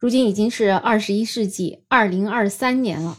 如今已经是二十一世纪二零二三年了。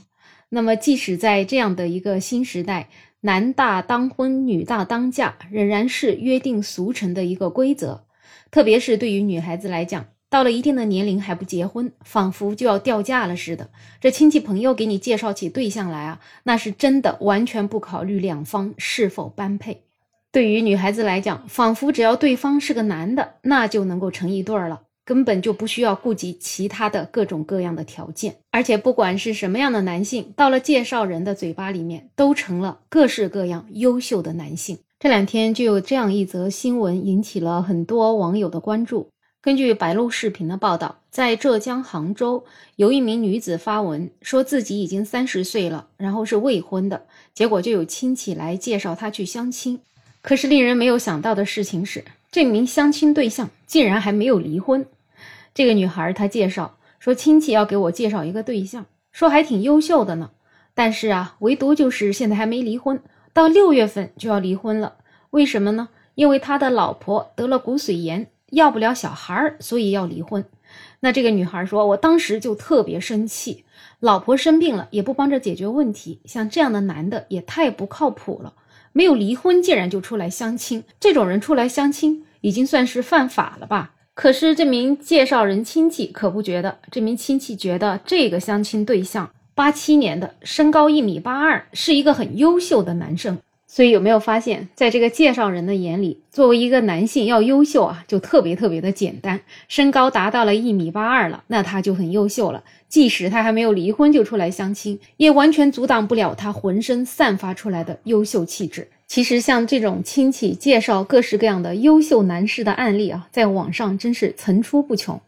那么，即使在这样的一个新时代，男大当婚，女大当嫁，仍然是约定俗成的一个规则。特别是对于女孩子来讲，到了一定的年龄还不结婚，仿佛就要掉价了似的。这亲戚朋友给你介绍起对象来啊，那是真的完全不考虑两方是否般配。对于女孩子来讲，仿佛只要对方是个男的，那就能够成一对儿了。根本就不需要顾及其他的各种各样的条件，而且不管是什么样的男性，到了介绍人的嘴巴里面，都成了各式各样优秀的男性。这两天就有这样一则新闻，引起了很多网友的关注。根据白鹿视频的报道，在浙江杭州，有一名女子发文说自己已经三十岁了，然后是未婚的，结果就有亲戚来介绍她去相亲。可是令人没有想到的事情是。这名相亲对象竟然还没有离婚。这个女孩她介绍说，亲戚要给我介绍一个对象，说还挺优秀的呢。但是啊，唯独就是现在还没离婚，到六月份就要离婚了。为什么呢？因为他的老婆得了骨髓炎，要不了小孩，所以要离婚。那这个女孩说，我当时就特别生气，老婆生病了也不帮着解决问题，像这样的男的也太不靠谱了。没有离婚，竟然就出来相亲，这种人出来相亲已经算是犯法了吧？可是这名介绍人亲戚可不觉得，这名亲戚觉得这个相亲对象八七年的，身高一米八二，是一个很优秀的男生。所以有没有发现，在这个介绍人的眼里，作为一个男性要优秀啊，就特别特别的简单。身高达到了一米八二了，那他就很优秀了。即使他还没有离婚就出来相亲，也完全阻挡不了他浑身散发出来的优秀气质。其实像这种亲戚介绍各式各样的优秀男士的案例啊，在网上真是层出不穷。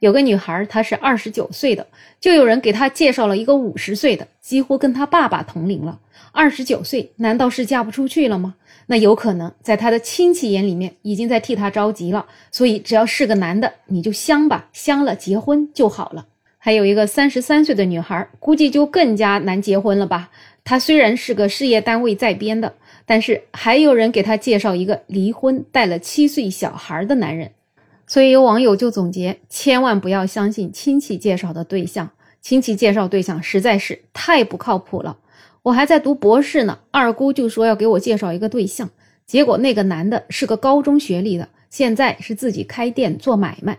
有个女孩，她是二十九岁的，就有人给她介绍了一个五十岁的，几乎跟她爸爸同龄了。二十九岁，难道是嫁不出去了吗？那有可能，在她的亲戚眼里面，已经在替她着急了。所以，只要是个男的，你就相吧，相了结婚就好了。还有一个三十三岁的女孩，估计就更加难结婚了吧？她虽然是个事业单位在编的，但是还有人给她介绍一个离婚带了七岁小孩的男人。所以有网友就总结：千万不要相信亲戚介绍的对象，亲戚介绍对象实在是太不靠谱了。我还在读博士呢，二姑就说要给我介绍一个对象，结果那个男的是个高中学历的，现在是自己开店做买卖，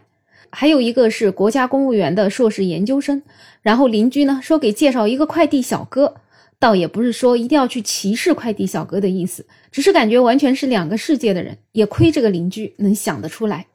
还有一个是国家公务员的硕士研究生。然后邻居呢说给介绍一个快递小哥，倒也不是说一定要去歧视快递小哥的意思，只是感觉完全是两个世界的人，也亏这个邻居能想得出来。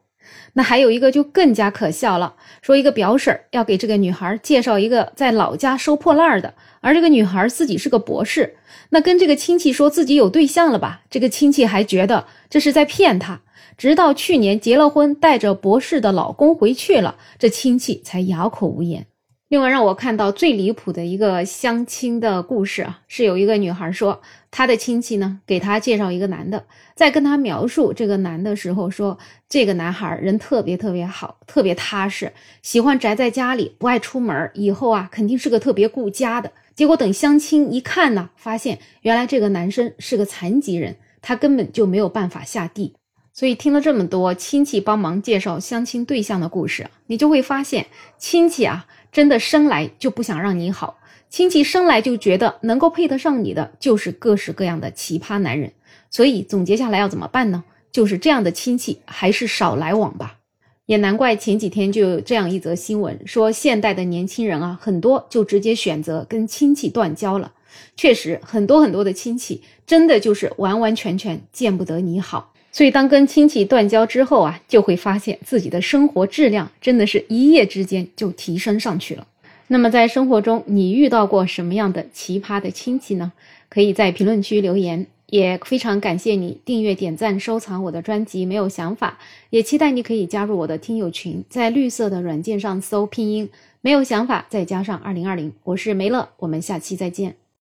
那还有一个就更加可笑了，说一个表婶要给这个女孩介绍一个在老家收破烂的，而这个女孩自己是个博士，那跟这个亲戚说自己有对象了吧？这个亲戚还觉得这是在骗她，直到去年结了婚，带着博士的老公回去了，这亲戚才哑口无言。另外让我看到最离谱的一个相亲的故事啊，是有一个女孩说，她的亲戚呢给她介绍一个男的，在跟她描述这个男的时候说，这个男孩人特别特别好，特别踏实，喜欢宅在家里，不爱出门，以后啊肯定是个特别顾家的。结果等相亲一看呢，发现原来这个男生是个残疾人，他根本就没有办法下地。所以听了这么多亲戚帮忙介绍相亲对象的故事，你就会发现亲戚啊。真的生来就不想让你好，亲戚生来就觉得能够配得上你的就是各式各样的奇葩男人，所以总结下来要怎么办呢？就是这样的亲戚还是少来往吧。也难怪前几天就有这样一则新闻，说现代的年轻人啊，很多就直接选择跟亲戚断交了。确实，很多很多的亲戚真的就是完完全全见不得你好。所以，当跟亲戚断交之后啊，就会发现自己的生活质量真的是一夜之间就提升上去了。那么，在生活中你遇到过什么样的奇葩的亲戚呢？可以在评论区留言。也非常感谢你订阅、点赞、收藏我的专辑。没有想法，也期待你可以加入我的听友群，在绿色的软件上搜拼音“没有想法”，再加上二零二零。我是梅乐，我们下期再见。